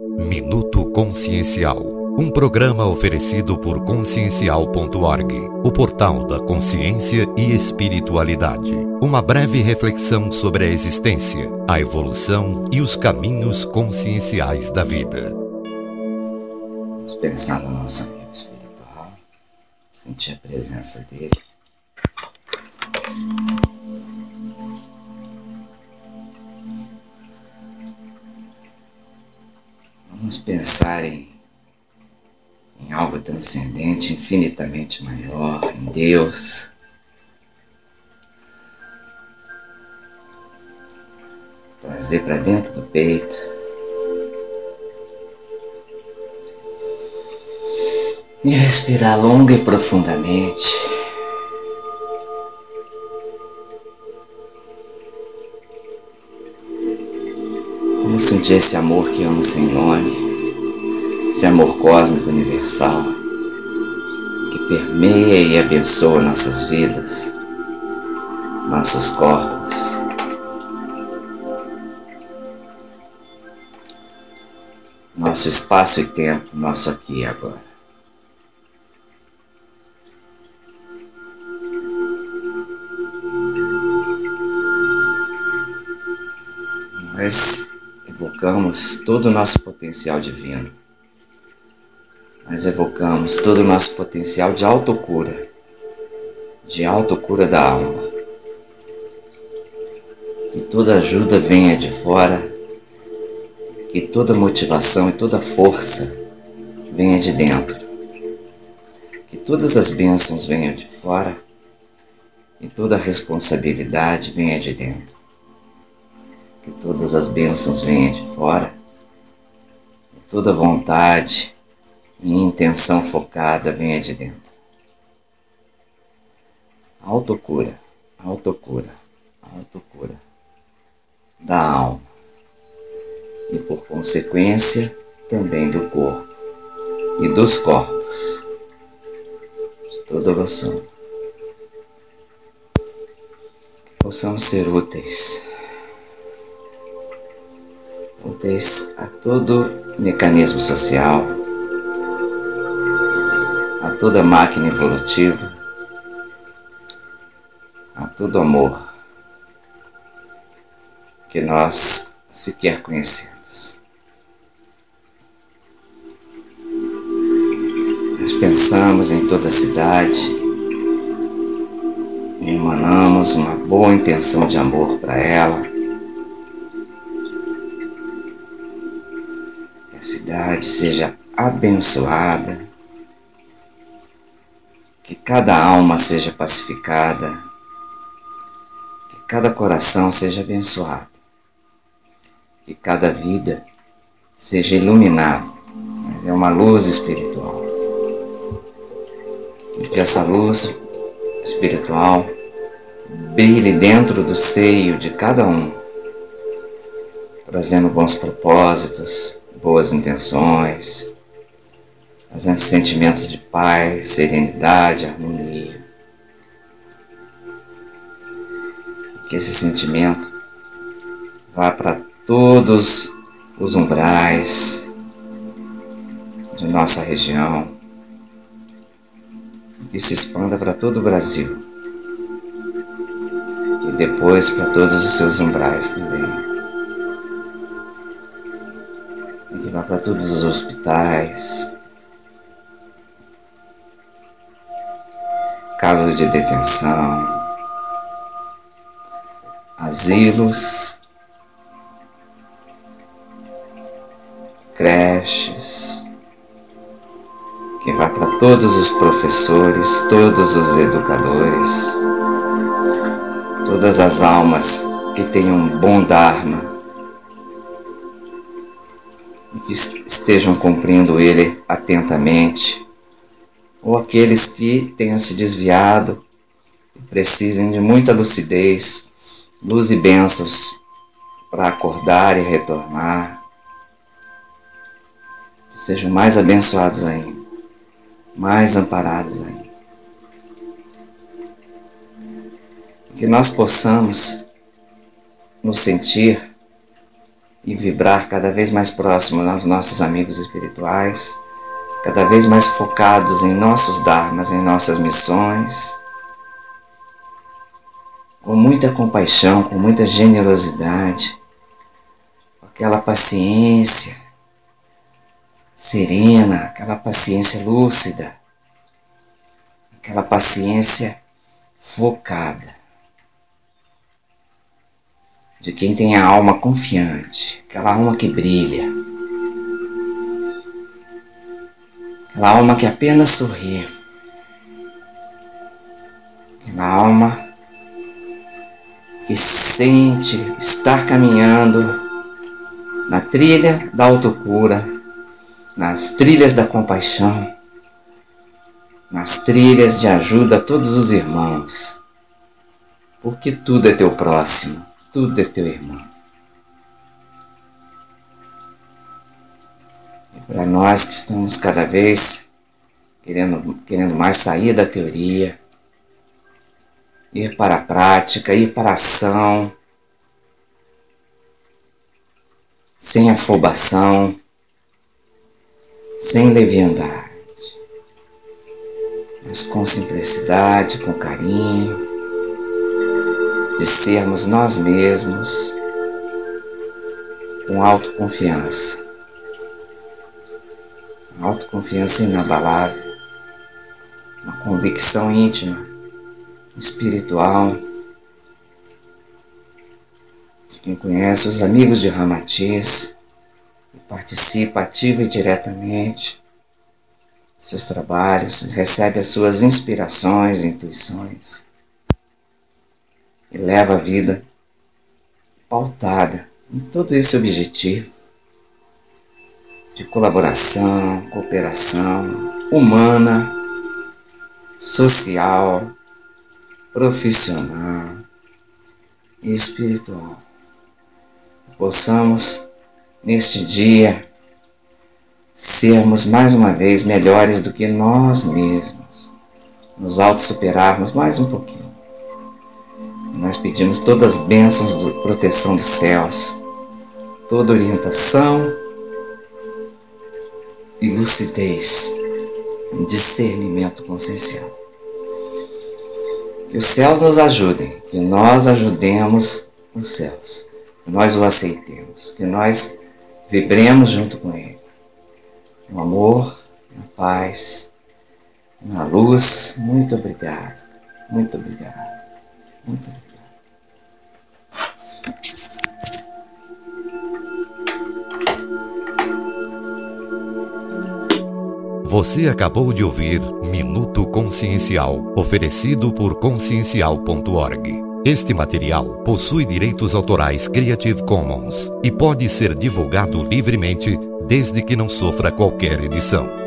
Minuto Consciencial. Um programa oferecido por consciencial.org, o portal da consciência e espiritualidade. Uma breve reflexão sobre a existência, a evolução e os caminhos conscienciais da vida. Vamos pensar no nosso amigo espiritual, sentir a presença dele. Vamos pensar em, em algo transcendente, infinitamente maior, em Deus. Trazer para dentro do peito. E respirar longa e profundamente. Vamos sentir esse amor que ama sem nome, esse amor cósmico universal que permeia e abençoa nossas vidas, nossos corpos. Nosso espaço e tempo, nosso aqui e agora. Nós evocamos todo o nosso potencial divino. Nós evocamos todo o nosso potencial de autocura, de autocura da alma. Que toda ajuda venha de fora, que toda motivação e toda força venha de dentro. Que todas as bênçãos venham de fora e toda a responsabilidade venha de dentro que todas as bênçãos venham de fora, e toda vontade e intenção focada venha de dentro. Autocura, autocura, autocura da alma e, por consequência, também do corpo e dos corpos, de toda evolução. Possamos ser úteis úteis a todo mecanismo social, a toda máquina evolutiva, a todo amor que nós sequer conhecemos. Nós pensamos em toda a cidade emanamos uma boa intenção de amor para ela a cidade seja abençoada, que cada alma seja pacificada, que cada coração seja abençoado, que cada vida seja iluminada, mas é uma luz espiritual. E que essa luz espiritual brilhe dentro do seio de cada um, trazendo bons propósitos, boas intenções, trazendo sentimentos de paz, serenidade, harmonia. Que esse sentimento vá para todos os umbrais de nossa região e se expanda para todo o Brasil e depois para todos os seus umbrais também. Levar para todos os hospitais, casas de detenção, asilos, creches, que vá para todos os professores, todos os educadores, todas as almas que tenham um bom Dharma estejam cumprindo ele atentamente, ou aqueles que tenham se desviado e precisem de muita lucidez, luz e bênçãos para acordar e retornar. Sejam mais abençoados ainda, mais amparados ainda. Que nós possamos nos sentir e vibrar cada vez mais próximo aos nossos amigos espirituais, cada vez mais focados em nossos dharmas, em nossas missões, com muita compaixão, com muita generosidade, com aquela paciência serena, aquela paciência lúcida, aquela paciência focada de quem tem a alma confiante, aquela alma que brilha, aquela alma que apenas sorri, aquela alma que sente estar caminhando na trilha da autocura, nas trilhas da compaixão, nas trilhas de ajuda a todos os irmãos, porque tudo é teu próximo tudo é teu irmão. E para nós que estamos cada vez querendo, querendo mais sair da teoria, ir para a prática, ir para a ação, sem afobação, sem leviandade, mas com simplicidade, com carinho de sermos nós mesmos com autoconfiança. Uma autoconfiança inabalável, uma convicção íntima, espiritual, de quem conhece os amigos de Ramatiz e participa ativa e diretamente seus trabalhos, recebe as suas inspirações, intuições e leva a vida pautada em todo esse objetivo de colaboração, cooperação humana, social, profissional e espiritual. Possamos, neste dia, sermos mais uma vez melhores do que nós mesmos, nos auto-superarmos mais um pouquinho nós pedimos todas as bênçãos de proteção dos céus, toda orientação e lucidez, discernimento consciencial. Que os céus nos ajudem, que nós ajudemos os céus, que nós o aceitemos, que nós vibremos junto com ele. No amor, na paz, na luz. Muito obrigado, muito obrigado, muito obrigado. Você acabou de ouvir Minuto Consciencial, oferecido por consciencial.org. Este material possui direitos autorais Creative Commons e pode ser divulgado livremente desde que não sofra qualquer edição.